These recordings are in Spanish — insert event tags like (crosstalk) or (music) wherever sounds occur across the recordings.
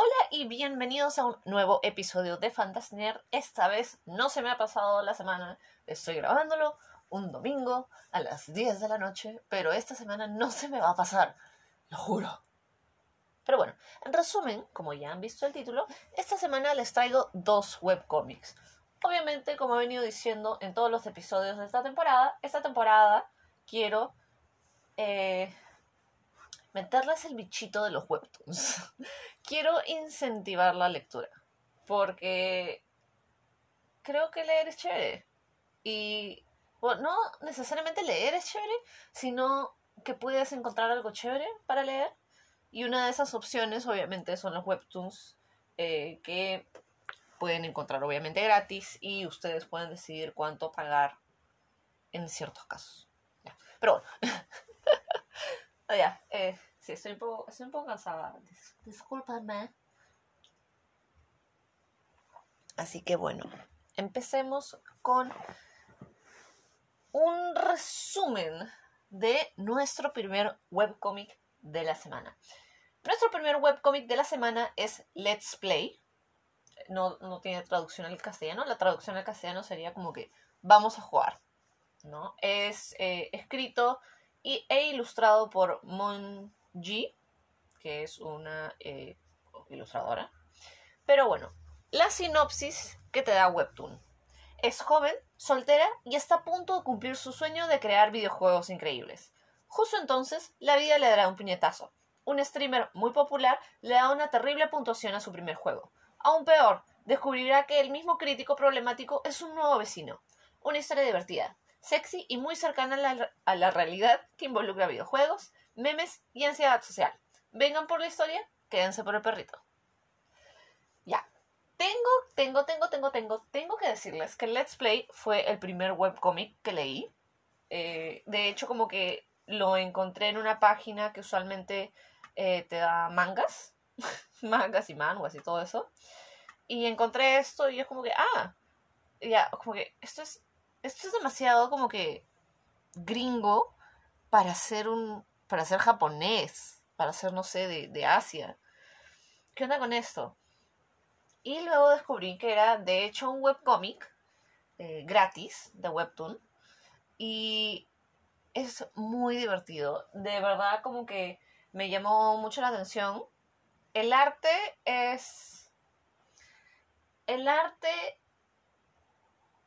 Hola y bienvenidos a un nuevo episodio de Fantasner. Esta vez no se me ha pasado la semana, estoy grabándolo un domingo a las 10 de la noche, pero esta semana no se me va a pasar, lo juro. Pero bueno, en resumen, como ya han visto el título, esta semana les traigo dos webcomics. Obviamente, como he venido diciendo en todos los episodios de esta temporada, esta temporada quiero eh, meterles el bichito de los webtoons. (laughs) Quiero incentivar la lectura, porque creo que leer es chévere. Y bueno, no necesariamente leer es chévere, sino que puedes encontrar algo chévere para leer. Y una de esas opciones, obviamente, son los webtoons eh, que pueden encontrar, obviamente, gratis y ustedes pueden decidir cuánto pagar en ciertos casos. Pero bueno, (laughs) Oh, ya, eh, sí, estoy un poco, estoy un poco cansada. discúlpame. Así que bueno, empecemos con un resumen de nuestro primer webcomic de la semana. Nuestro primer webcomic de la semana es Let's Play. No, no, tiene traducción al castellano. La traducción al castellano sería como que vamos a jugar. ¿no? Es eh, escrito y, e ilustrado por Mon Ji, que es una eh, ilustradora. Pero bueno, la sinopsis que te da Webtoon. Es joven, soltera y está a punto de cumplir su sueño de crear videojuegos increíbles. Justo entonces, la vida le dará un puñetazo. Un streamer muy popular le da una terrible puntuación a su primer juego. Aún peor, descubrirá que el mismo crítico problemático es un nuevo vecino. Una historia divertida, sexy y muy cercana a la, realidad que involucra videojuegos, memes y ansiedad social. Vengan por la historia, quédense por el perrito. Ya. Tengo, tengo, tengo, tengo, tengo, tengo que decirles que Let's Play fue el primer webcomic que leí. Eh, de hecho, como que lo encontré en una página que usualmente eh, te da mangas, (laughs) mangas y mangas y todo eso. Y encontré esto y es como que, ah, ya, como que esto es esto es demasiado como que gringo para ser un, para ser japonés, para ser, no sé, de, Asia. ¿Qué onda con esto? Y luego descubrí que era, de hecho, un webcomic eh, gratis de Webtoon. Y es muy divertido. De verdad, como que me llamó mucho la atención. El arte es. El arte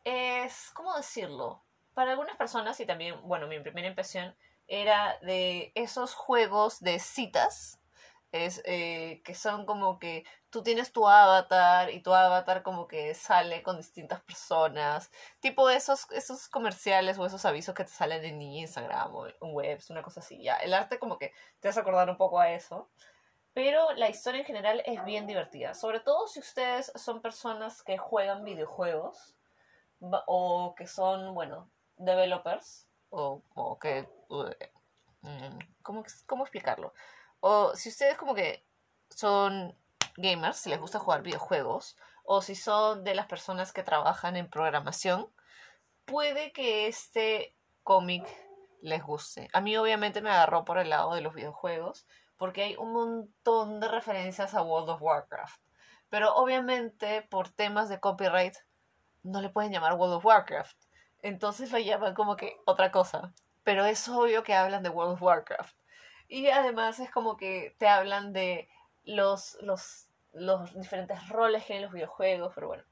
es, ¿cómo decirlo? Para algunas personas, y también, bueno, mi primera impresión era de esos juegos de citas, es, eh, que son como que tú tienes tu avatar y tu avatar como que sale con distintas personas, tipo esos, esos comerciales o esos avisos que te salen en Instagram o en webs, una cosa así, ya, el arte como que te a acordar un poco a eso, pero la historia en general es bien divertida, sobre todo si ustedes son personas que juegan videojuegos, o que son, bueno, developers, o, o que... Mm, ¿cómo, ¿Cómo explicarlo? O si ustedes como que son gamers, si les gusta jugar videojuegos, o si son de las personas que trabajan en programación, puede que este cómic les guste. A mí obviamente me agarró por el lado de los videojuegos, porque hay un montón de referencias a World of Warcraft. Pero obviamente por temas de copyright no le pueden llamar World of Warcraft. Entonces lo llaman como que otra cosa. Pero es obvio que hablan de World of Warcraft. Y además es como que te hablan de los, los, los diferentes roles que hay en los videojuegos. Pero bueno,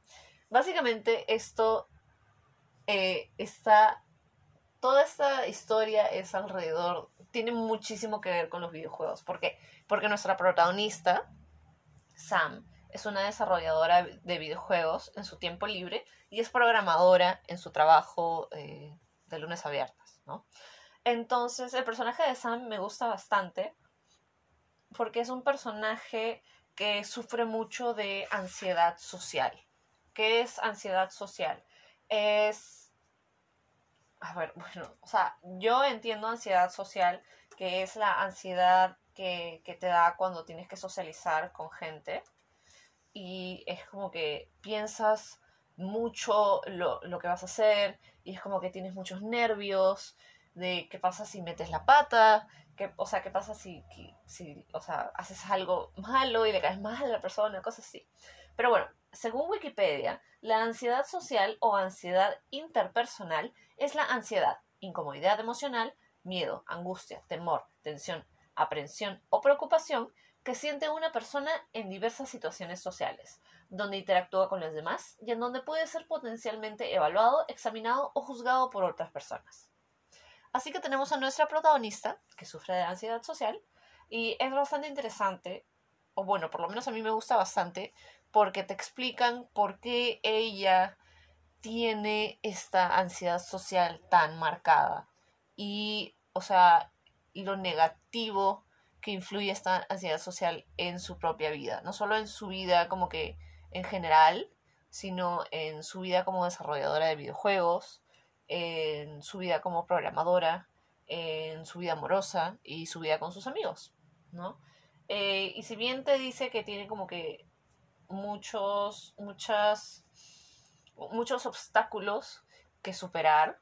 básicamente esto eh, está... Toda esta historia es alrededor, tiene muchísimo que ver con los videojuegos. ¿Por qué? Porque nuestra protagonista, Sam, es una desarrolladora de videojuegos en su tiempo libre y es programadora en su trabajo eh, de lunes a viernes, ¿no? Entonces, el personaje de Sam me gusta bastante porque es un personaje que sufre mucho de ansiedad social. ¿Qué es ansiedad social? Es... A ver, bueno, o sea, yo entiendo ansiedad social, que es la ansiedad que, que te da cuando tienes que socializar con gente y es como que piensas mucho lo, que vas a hacer y es como que tienes muchos nervios de qué pasa si metes la pata, ¿Qué, o sea, ¿qué pasa si, si o sea, haces algo malo y le caes mal a la persona? Cosas así. Pero bueno, según Wikipedia, la ansiedad social o ansiedad interpersonal es la ansiedad, incomodidad emocional, miedo, angustia, temor, tensión, aprensión o preocupación que siente una persona en diversas situaciones sociales, donde interactúa con los demás y en donde puede ser potencialmente evaluado, examinado o juzgado por otras personas. Así que tenemos a nuestra protagonista, que sufre de ansiedad social, y es bastante interesante, o bueno, por lo menos a mí me gusta bastante, porque te explican por qué ella tiene esta ansiedad social tan marcada. Y, o sea, lo negativo que influye esta ansiedad social en su propia vida. No solo en su vida como que en general, sino en su vida como desarrolladora de videojuegos, en su vida como programadora, en su vida amorosa y su vida con sus amigos, ¿no? Eh, y si bien te dice que tiene como que muchos, muchas, muchos obstáculos que superar,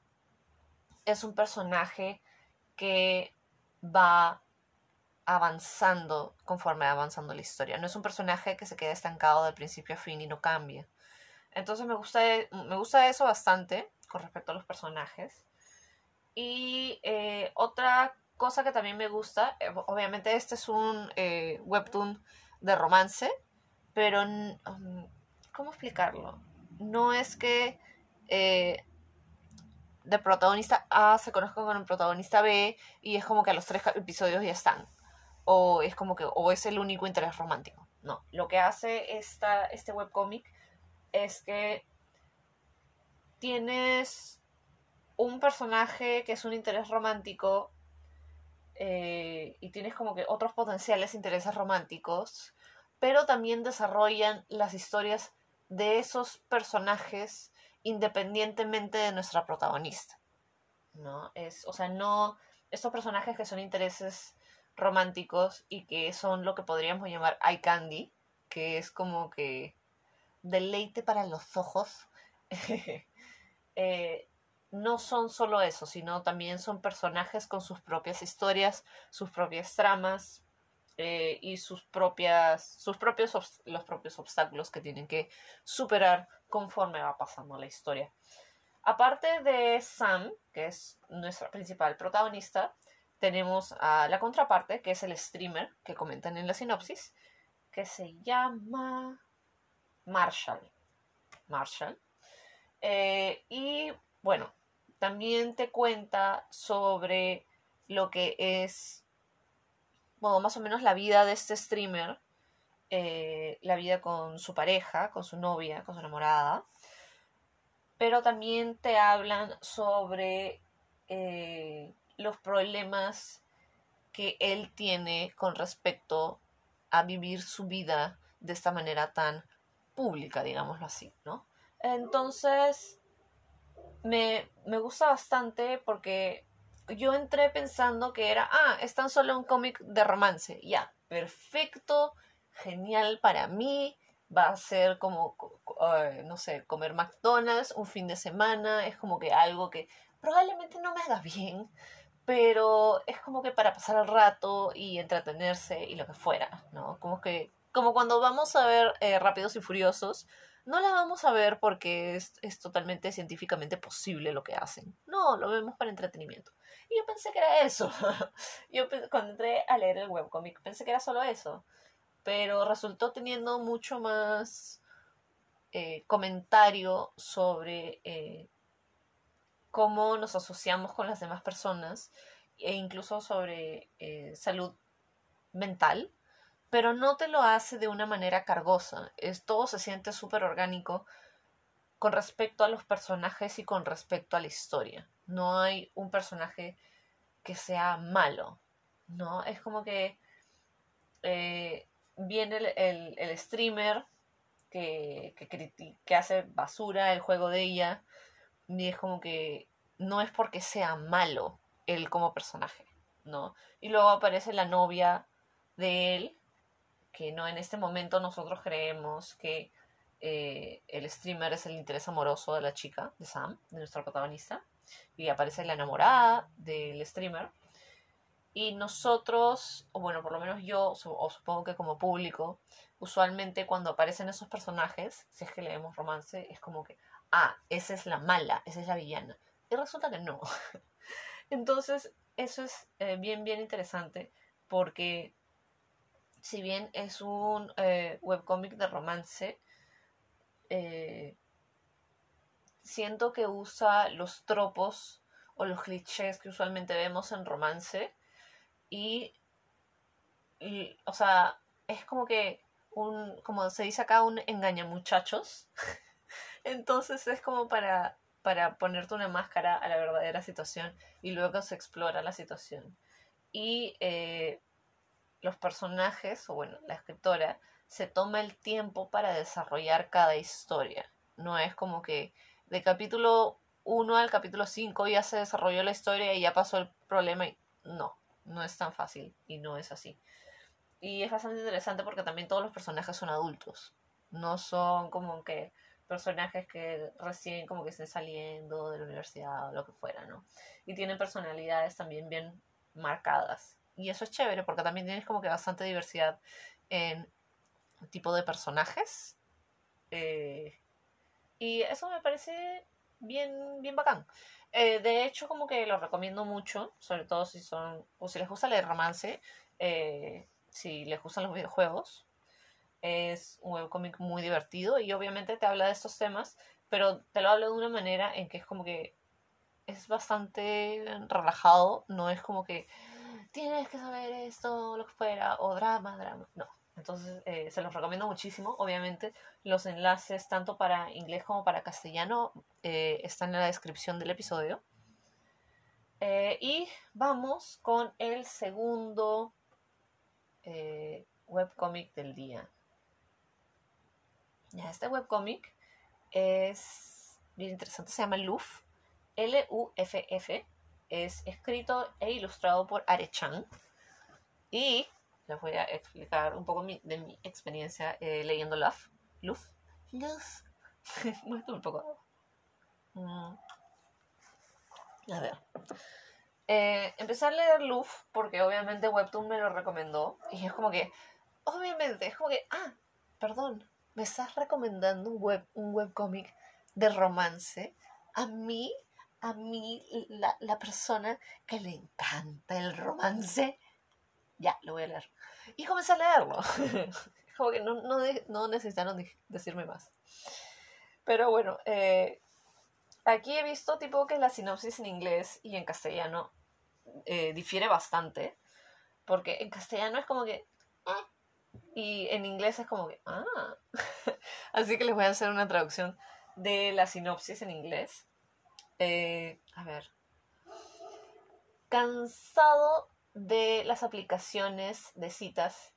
es un personaje que va avanzando conforme va avanzando la historia. No es un personaje que se queda estancado de principio a fin y no cambia. Entonces me gusta, me gusta eso bastante con respecto a los personajes. Y eh, otra cosa que también me gusta, eh, obviamente este es un eh, webtoon de romance, pero um, ¿cómo explicarlo? No es que de protagonista A se conozca con el protagonista B y es como que a los tres episodios ya están o es como que o es el único interés romántico. No, lo que hace esta, este webcomic es que tienes un personaje que es un interés romántico eh, y tienes como que otros potenciales intereses románticos, pero también desarrollan las historias de esos personajes independientemente de nuestra protagonista. ¿No? Es, o sea, no. Estos personajes que son intereses románticos y que son lo que podríamos llamar eye candy, que es como que deleite para los ojos, (laughs) eh, no son solo eso, sino también son personajes con sus propias historias, sus propias tramas eh, y sus propias, sus propios los propios obstáculos que tienen que superar conforme va pasando la historia. Aparte de Sam, que es nuestra principal protagonista, tenemos a la contraparte, que es el streamer que comentan en la sinopsis, que se llama Marshall. Marshall. Eh, y bueno, también te cuenta sobre lo que es, bueno, más o menos la vida de este streamer, eh, la vida con su pareja, con su novia, con su enamorada. Pero también te hablan sobre eh, los problemas que él tiene con respecto a vivir su vida de esta manera tan pública, digámoslo así, ¿no? Entonces, me, me gusta bastante porque yo entré pensando que era, ah, es tan solo un cómic de romance, ya, perfecto, genial para mí, va a ser como, eh, no sé, comer McDonald's un fin de semana, es como que algo que probablemente no me haga bien, pero es como que para pasar el rato y entretenerse y lo que fuera, ¿no? Como que, como cuando vamos a ver eh, Rápidos y Furiosos, no la vamos a ver porque es, es, totalmente científicamente posible lo que hacen. No, lo vemos para entretenimiento. Y yo pensé que era eso. (laughs) yo cuando entré a leer el webcomic pensé que era solo eso. Pero resultó teniendo mucho más eh, comentario sobre eh, cómo nos asociamos con las demás personas e incluso sobre eh, salud mental, pero no te lo hace de una manera cargosa. Todo se siente súper orgánico con respecto a los personajes y con respecto a la historia. No hay un personaje que sea malo, ¿no? Es como que eh, viene el, streamer que hace basura el juego de ella y es como que no es porque sea malo él como personaje, ¿no? Y luego aparece la novia de él, que no en este momento nosotros creemos que eh, el streamer es el interés amoroso de la chica, de Sam, de nuestra protagonista, y aparece la enamorada del streamer. Y nosotros, o bueno, por lo menos yo, o supongo que como público, usualmente cuando aparecen esos personajes, si es que leemos romance, es como que, ah, esa es la mala, esa es la villana. Y resulta que no. (laughs) Entonces, eso es eh, bien, bien interesante porque si bien es un eh, webcómic de romance, eh, siento que usa los tropos o los clichés que usualmente vemos en romance y, o sea, es como que un, como se dice acá, un engaña muchachos. (laughs) Entonces es como para, para ponerte una máscara a la verdadera situación y luego se explora la situación. Y eh, los personajes, o bueno, la escritora, se toma el tiempo para desarrollar cada historia. No es como que de capítulo 1 al capítulo 5 ya se desarrolló la historia y ya pasó el problema. No, no es tan fácil y no es así. Y es bastante interesante porque también todos los personajes son adultos. No son como que personajes que recién como que estén saliendo de la universidad o lo que fuera, ¿no? Y tienen personalidades también bien marcadas. Y eso es chévere porque también tienes como que bastante diversidad en tipo de personajes. Eh, y eso me parece bien, bien bacán. Eh, de hecho, como que lo recomiendo mucho, sobre todo si son, o si les gusta leer romance, eh, si les gustan los videojuegos. Es un webcomic muy divertido y obviamente te habla de estos temas, pero te lo habla de una manera en que es como que es bastante relajado, no es como que tienes que saber esto, lo que fuera, o drama, drama, no. Entonces, eh, se los recomiendo muchísimo. Obviamente, los enlaces tanto para inglés como para castellano eh, están en la descripción del episodio. Eh, y vamos con el segundo webcomic del día. Ya, este webcomic es bien interesante, se llama Luff, L-U-F-F. Es escrito e ilustrado por Arechan. Y les voy a explicar un poco de mi experiencia eh, leyendo Love. Luz. Luz. un poco. Mm. A ver. Eh, empecé a leer Luz porque obviamente Webtoon me lo recomendó. Y es como que, obviamente, es como que, ah, perdón, me estás recomendando un web un webcómic de romance. A mí, a mí, la, la persona que le encanta el romance, ya, lo voy a leer. Y comencé a leerlo. (laughs) Como que no, no, necesitaron decirme más. Pero bueno, eh, aquí he visto tipo que la sinopsis en inglés y en castellano eh, difiere bastante. Porque en castellano es como que... Ah", y en inglés es como que... Ah. (laughs) Así que les voy a hacer una traducción de la sinopsis en inglés. Eh, a ver. Cansado de las aplicaciones de citas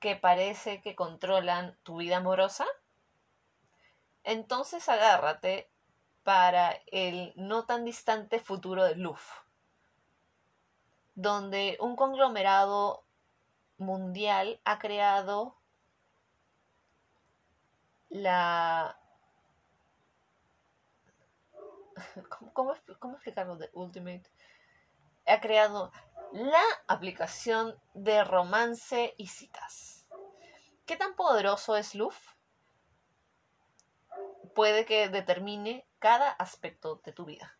que parece que controlan tu vida amorosa? Entonces agárrate para el no tan distante futuro de Luf, donde un conglomerado mundial ha creado la... (laughs) ¿Cómo, cómo explicarlo de Ultimate? Ha creado la aplicación de romance y citas. ¿Qué tan poderoso es Luf? Puede que determine cada aspecto de tu vida.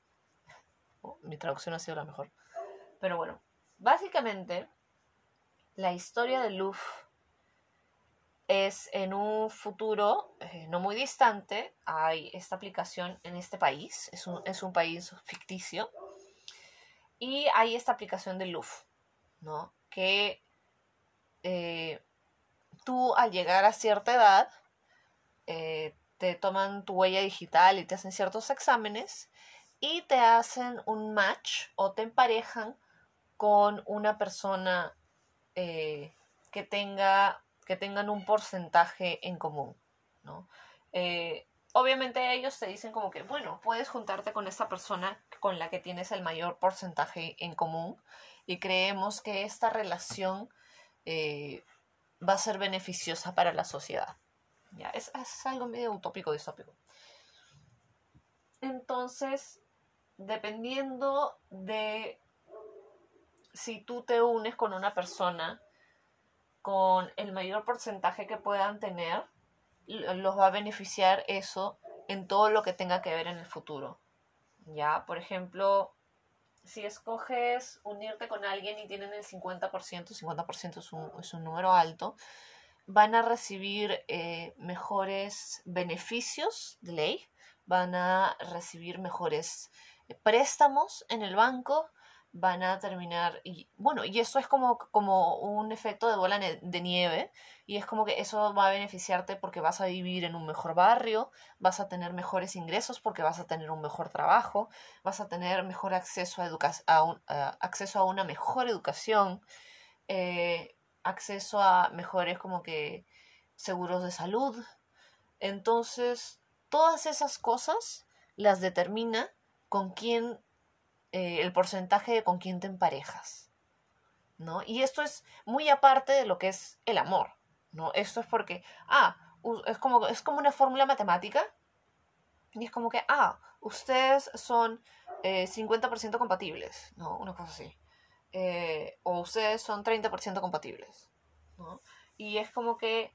(laughs) Oh, mi traducción ha sido la mejor. Pero bueno, básicamente la historia de Luf es en un futuro eh, no muy distante. Hay esta aplicación en este país. Es un, es un país ficticio y hay esta aplicación de Luf, ¿no? Que eh, tú al llegar a cierta edad eh, te toman tu huella digital y te hacen ciertos exámenes y te hacen un match o te emparejan con una persona eh, que tenga que tengan un porcentaje en común, ¿no? obviamente ellos te dicen como que, bueno, puedes juntarte con esta persona con la que tienes el mayor porcentaje en común y creemos que esta relación eh, va a ser beneficiosa para la sociedad. ¿Ya? Es, algo medio utópico, distópico. Entonces, dependiendo de si tú te unes con una persona con el mayor porcentaje que puedan tener, los va a beneficiar eso en todo lo que tenga que ver en el futuro. Ya, por ejemplo, si escoges unirte con alguien y tienen el 50%, 50% es un, es un número alto, van a recibir eh, mejores beneficios de ley, van a recibir mejores préstamos en el banco, van a terminar, y bueno, y eso es como, como un efecto de bola de nieve, y es como que eso va a beneficiarte porque vas a vivir en un mejor barrio, vas a tener mejores ingresos porque vas a tener un mejor trabajo, vas a tener mejor acceso a, a, acceso a una mejor educación, eh, acceso a mejores como que seguros de salud. Entonces, todas esas cosas las determina con quién eh, el porcentaje con quién te emparejas. ¿no? Y esto es muy aparte de lo que es el amor. ¿no? Esto es porque, ah, es como, es como una fórmula matemática. Y es como que, ah, ustedes son 50% eh, compatibles, ¿no? Una cosa así. Eh, o ustedes son 30% compatibles, ¿no? Y es como que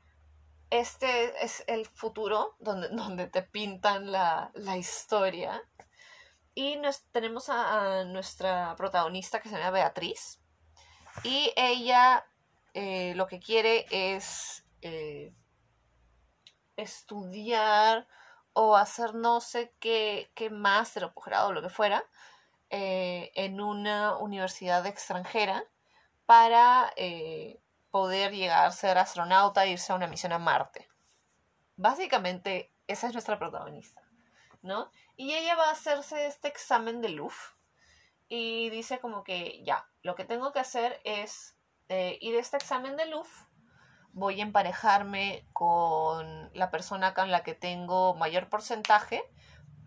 este es el futuro donde, (laughs) donde te pintan la, la historia y nos, tenemos a, nuestra protagonista que se llama Beatriz. Y ella eh, lo que quiere es eh, estudiar o hacer no sé qué, qué máster o posgrado o lo que fuera eh, en una universidad extranjera para poder llegar a ser astronauta e irse a una misión a Marte. Básicamente, esa es nuestra protagonista, ¿no? Y ella va a hacerse este examen de LUF y dice como que ya, lo que tengo que hacer es eh, ir a este examen de LUF, voy a emparejarme con la persona con la que tengo mayor porcentaje,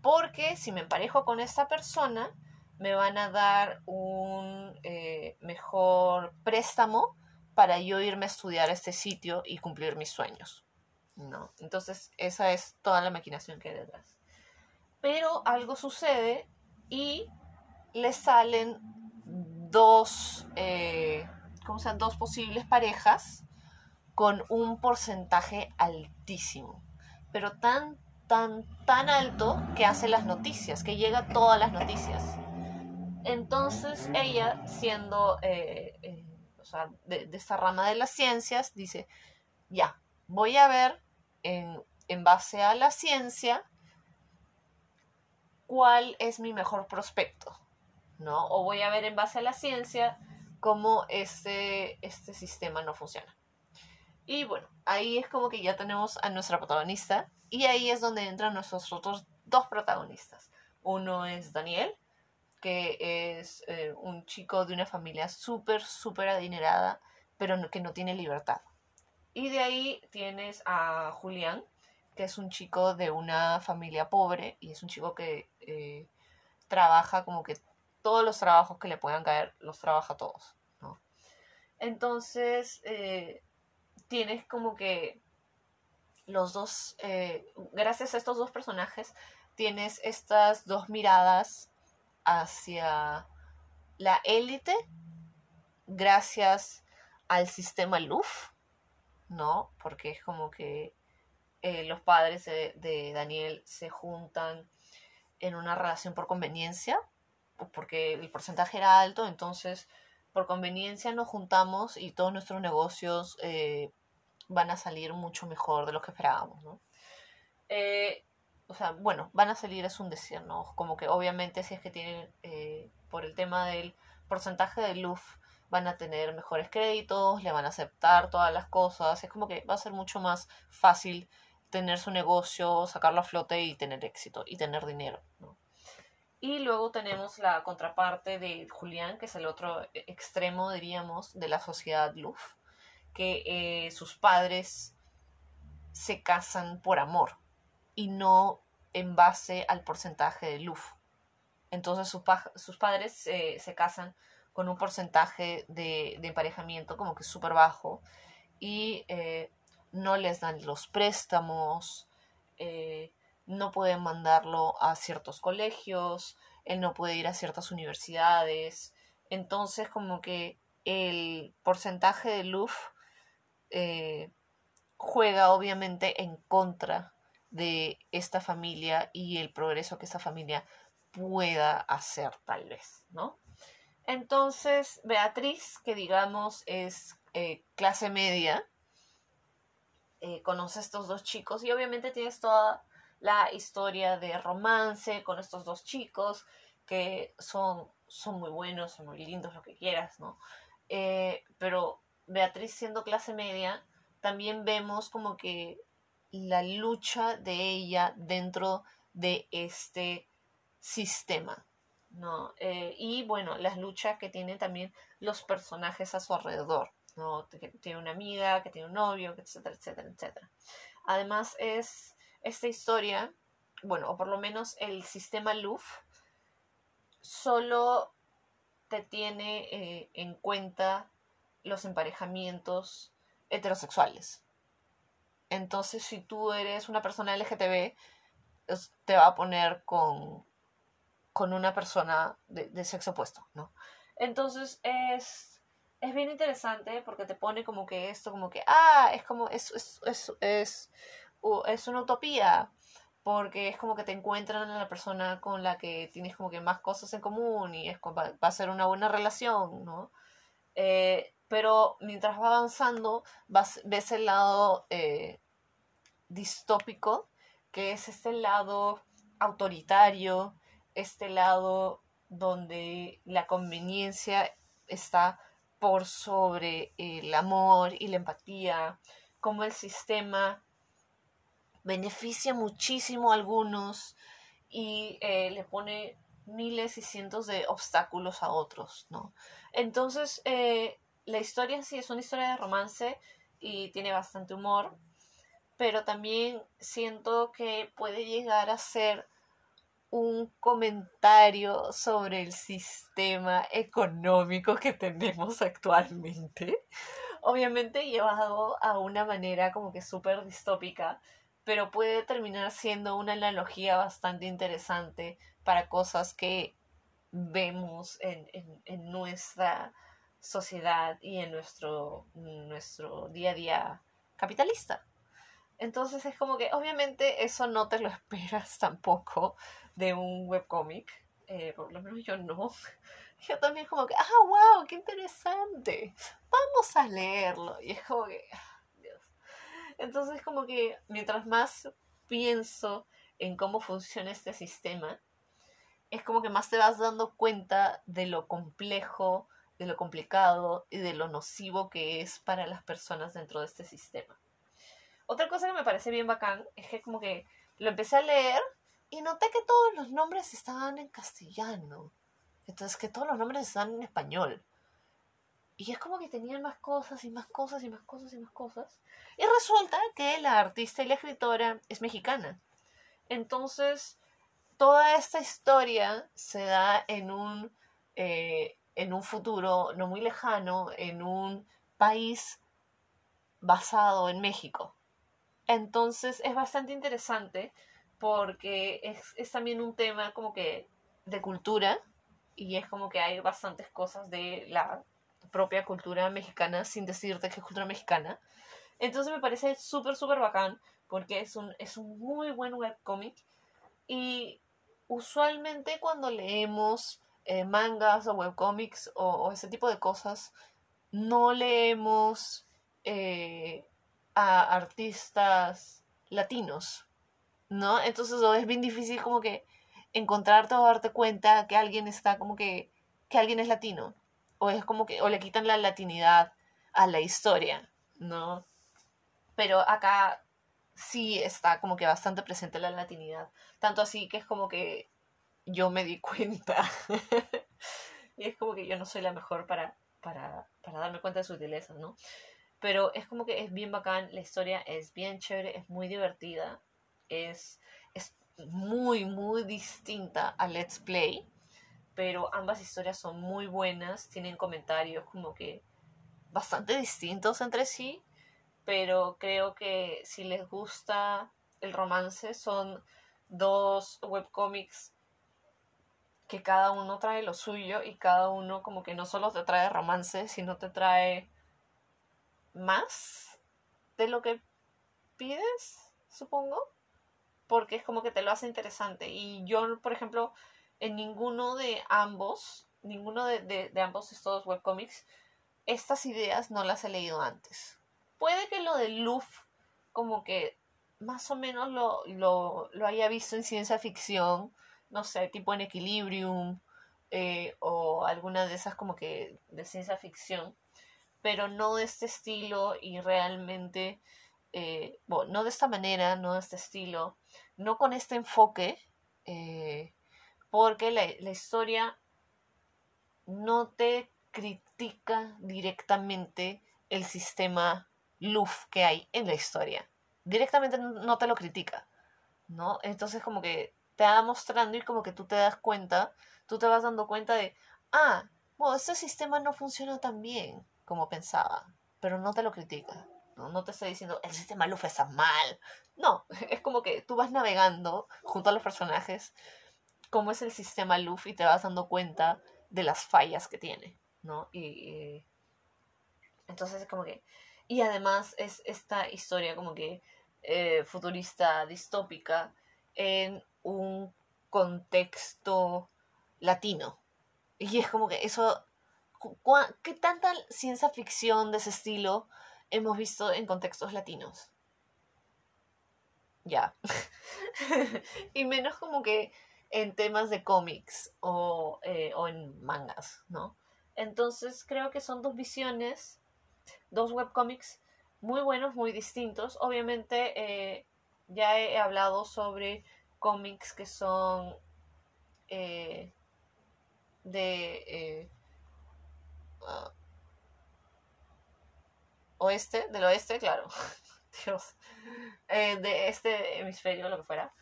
porque si me emparejo con esta persona, me van a dar un eh, mejor préstamo para yo irme a estudiar a este sitio y cumplir mis sueños. ¿no? Entonces, esa es toda la maquinación que hay detrás pero algo sucede y le salen dos, eh, ¿cómo dos posibles parejas con un porcentaje altísimo, pero tan, tan, tan alto que hace las noticias, que llega a todas las noticias. Entonces ella, siendo eh, eh, o sea, de, de, esta rama de las ciencias, dice, ya, voy a ver en, en base a la ciencia cuál es mi mejor prospecto, ¿no? O voy a ver en base a la ciencia cómo este, este sistema no funciona. Y bueno, ahí es como que ya tenemos a nuestra protagonista y ahí es donde entran nuestros otros dos protagonistas. Uno es Daniel, que es eh, un chico de una familia súper, súper adinerada, pero que no tiene libertad. Y de ahí tienes a Julián, que es un chico de una familia pobre y es un chico que eh, trabaja como que todos los trabajos que le puedan caer, los trabaja todos, ¿no? Entonces, eh, tienes como que los dos, eh, gracias a estos dos personajes, tienes estas dos miradas hacia la élite, gracias al sistema LUF, ¿no? Porque es como que los padres de, Daniel se juntan en una relación por conveniencia, porque el porcentaje era alto, entonces por conveniencia nos juntamos y todos nuestros negocios eh, van a salir mucho mejor de lo que esperábamos, ¿no? Eh, o sea, bueno, van a salir es un decir, ¿no? Como que obviamente si es que tienen, por el tema del porcentaje de LUF, van a tener mejores créditos, le van a aceptar todas las cosas, es como que va a ser mucho más fácil tener su negocio, sacarlo a flote y tener éxito y tener dinero. Y luego tenemos la contraparte de Julián, que es el otro extremo, diríamos, de la sociedad Luf, que eh, sus padres se casan por amor y no en base al porcentaje de Luf. Entonces sus padres eh, se casan con un porcentaje de, emparejamiento como que súper bajo y eh, no les dan los préstamos, eh, no pueden mandarlo a ciertos colegios, él no puede ir a ciertas universidades, Entonces como que el porcentaje de Luff eh, juega obviamente en contra de esta familia y el progreso que esta familia pueda hacer tal vez, ¿no? Entonces, Beatriz, que digamos es eh, clase media, eh, conoce a estos dos chicos y obviamente tienes toda la historia de romance con estos dos chicos que son, son muy buenos, son muy lindos, lo que quieras, ¿no? Eh, pero Beatriz siendo clase media, también vemos como que la lucha de ella dentro de este sistema, ¿no? Eh, y bueno, las luchas que tienen también los personajes a su alrededor, ¿no? Tiene una amiga, que tiene un novio, etcétera, etcétera, etcétera. Además es esta historia, bueno, o por lo menos el sistema LUF, solo te tiene eh, en cuenta los emparejamientos heterosexuales. Entonces, si tú eres una persona LGTB, te va a poner con, con una persona de, sexo opuesto, ¿no? Entonces, es, es bien interesante porque te pone como que esto, como que, ah, es como, es, es, es, es, es una utopía, porque es como que te encuentran a la persona con la que tienes como que más cosas en común y es va, a ser una buena relación, ¿no? Eh, pero mientras va avanzando, ves el lado eh, distópico, que es este lado autoritario, este lado donde la conveniencia está por sobre el amor y la empatía, como el sistema beneficia muchísimo a algunos y eh, le pone miles y cientos de obstáculos a otros, ¿no? Entonces, eh, la historia sí es una historia de romance y tiene bastante humor, pero también siento que puede llegar a ser un comentario sobre el sistema económico que tenemos actualmente. Obviamente llevado a una manera como que súper distópica, pero puede terminar siendo una analogía bastante interesante para cosas que vemos en, en nuestra sociedad y en nuestro, nuestro día a día capitalista. Entonces es como que obviamente eso no te lo (laughs) esperas tampoco de un webcómic, eh, por lo menos yo no. (laughs) Yo también como que, ah, wow, qué interesante, vamos a leerlo. Y es como que, ah, Dios. Entonces como que mientras más pienso en cómo funciona este sistema, es como que más te vas dando cuenta de lo complejo de lo complicado y de lo nocivo que es para las personas dentro de este sistema. Otra cosa que me parece bien bacán es que como que lo empecé a leer y noté que todos los nombres estaban en castellano. Entonces que todos los nombres estaban en español. Y es como que tenían más cosas y más cosas y más cosas y más cosas. Y resulta que la artista y la escritora es mexicana. Entonces, toda esta historia se da en un eh, en un futuro no muy lejano, en un país basado en México. Entonces es bastante interesante porque es, también un tema como que de cultura y es como que hay bastantes cosas de la propia cultura mexicana sin decirte que es cultura mexicana. Entonces me parece súper, súper bacán porque es un, es un muy buen webcomic y usualmente cuando leemos eh, mangas o webcomics o, o, ese tipo de cosas, no leemos eh, a artistas latinos, ¿no? Entonces es bien difícil como que encontrarte o darte cuenta que alguien está como que, que alguien es latino, o es como que, o le quitan la latinidad a la historia, ¿no? Pero acá sí está como que bastante presente la latinidad, tanto así que es como que yo me di (laughs) cuenta. y es como que yo no soy la mejor para, para, para darme cuenta de sus sutilezas, ¿no? Pero es como que es bien bacán, la historia es bien chévere, es muy divertida, es, es muy, muy distinta a Let's Play, pero ambas historias son muy buenas, tienen comentarios como que bastante distintos entre sí, pero creo que si les gusta el romance son dos webcomics que cada uno trae lo suyo y cada uno como que no solo te trae romance, sino te trae más de lo que pides, supongo, porque es como que te lo hace interesante. Y yo, por ejemplo, en ninguno de ambos, ninguno de, ambos estos webcomics, estas ideas no las he leído antes. Puede que lo de Luff, como que más o menos lo, lo, lo haya visto en ciencia ficción, no sé, tipo en Equilibrium eh, o alguna de esas como que de ciencia ficción, pero no de este estilo y realmente, eh, bueno, no de esta manera, no de este estilo, no con este enfoque, eh, porque la, la historia no te critica directamente el sistema LUF que hay en la historia. Directamente no te lo critica, ¿no? Entonces como que te va mostrando y como que tú te das cuenta, tú te vas dando cuenta de, ah, bueno, este sistema no funciona tan bien como pensaba, pero no te lo critica. No, te está diciendo, el sistema LUF está mal. No, (laughs) es como que tú vas navegando junto a los personajes cómo es el sistema LUF y te vas dando cuenta de las fallas que tiene, ¿no? Y, entonces es como que... Y además es esta historia como que eh, futurista, distópica, en un contexto latino. Y es como que eso... ¿Qué tanta ciencia ficción de ese estilo hemos visto en contextos latinos? Ya. (laughs) y menos como que en temas de cómics o, eh, o en mangas, ¿no? Entonces creo que son dos visiones, dos webcomics muy buenos, muy distintos. Obviamente eh, ya he hablado sobre cómics que son eh, de uh, oeste, del oeste, claro, (laughs) Dios, de este hemisferio, lo que fuera.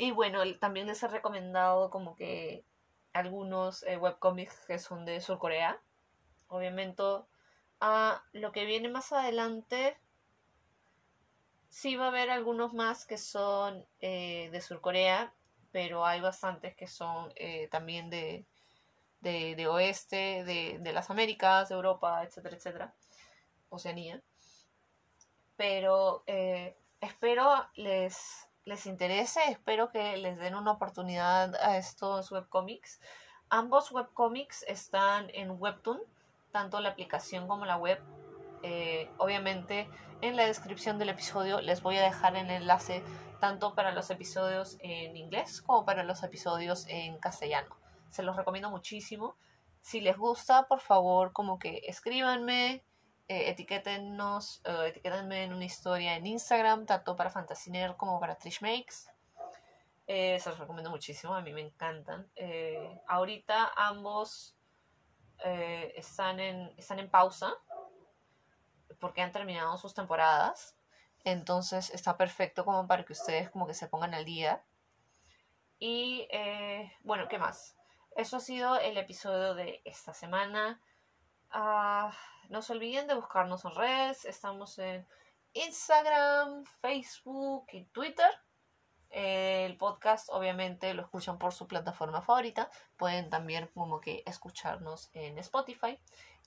Y bueno, también les he recomendado como que algunos eh, webcomics que son de Sur Corea. Obviamente, a lo que viene más adelante, sí va a haber algunos más que son eh, de Sur Corea, pero hay bastantes que son eh, también de, de, oeste, de, de, las Américas, Europa, etcétera, etcétera, Oceanía. Pero espero les les interese, espero que les den una oportunidad a estos webcomics. Ambos webcomics están en Webtoon, tanto la aplicación como la web. Eh, obviamente en la descripción del episodio les voy a dejar el enlace tanto para los episodios en inglés como para los episodios en castellano. Se los recomiendo muchísimo. Si les gusta, por favor, como que escríbanme, eh, etiquétenos, eh, etiquétenme en una historia en Instagram, tanto para Fantasiner como para Trish Makes. Eh, se los recomiendo muchísimo, a mí me encantan. Eh, ahorita ambos están, en, están en pausa porque han terminado sus temporadas. Entonces está perfecto como para que ustedes como que se pongan al día. Y bueno, ¿qué más? Eso ha sido el episodio de esta semana. Ah, no se olviden de buscarnos en redes. Estamos en Instagram, Facebook y Twitter. El podcast obviamente lo escuchan por su plataforma favorita. Pueden también como que escucharnos en Spotify.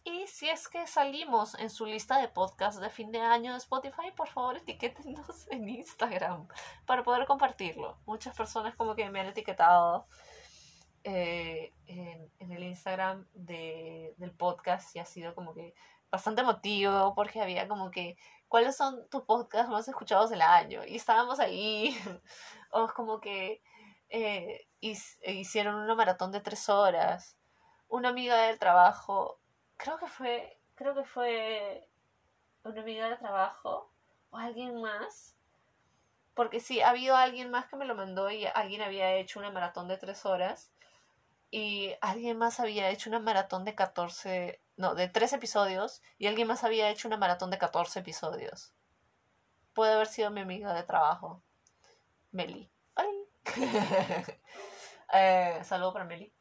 Y si es que salimos en su lista de podcasts de fin de año de Spotify, por favor etiquétenos (laughs) en Instagram para poder compartirlo. Muchas personas como que me han etiquetado eh, en, el Instagram del podcast y ha sido como que bastante emotivo porque había como que, ¿cuáles son tus podcasts más escuchados del año? Y estábamos ahí, (laughs) o como que eh, hicieron una maratón de tres horas. Una amiga del trabajo, creo que fue, creo que fue una amiga del trabajo o alguien más. Porque sí, ha habido alguien más que me lo mandó y alguien había hecho una maratón de tres horas y alguien más había hecho una maratón de 14, no, de 3 episodios y alguien más había hecho una maratón de 14 episodios. Puede haber sido mi amiga de trabajo, Meli. (laughs) eh, saludo para Meli.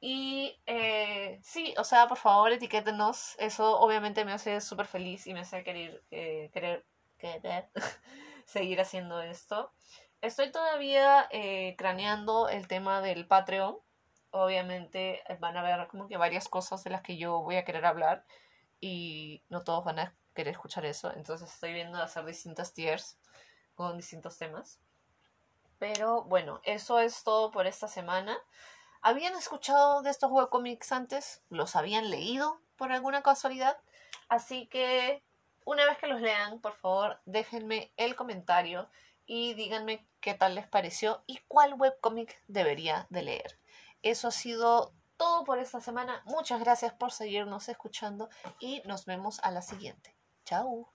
Y eh, sí, o sea, por favor, etiquétenos. Eso obviamente me hace súper feliz y me hace querer, eh, querer, querer (laughs) seguir haciendo esto. estoy todavía eh, craneando el tema del Patreon. Obviamente eh, van a ver como que varias cosas de las que yo voy a querer hablar y no todos van a querer escuchar eso. Entonces estoy viendo hacer distintas tiers con distintos temas. Pero bueno, eso es todo por esta semana. ¿Habían escuchado de estos webcomics antes? ¿Los habían leído por alguna casualidad? Así que una vez que los lean, por favor, déjenme el comentario y díganme qué tal les pareció y cuál webcomic debería de leer. Eso ha sido todo por esta semana. Muchas gracias por seguirnos escuchando y nos vemos a la siguiente. Chao.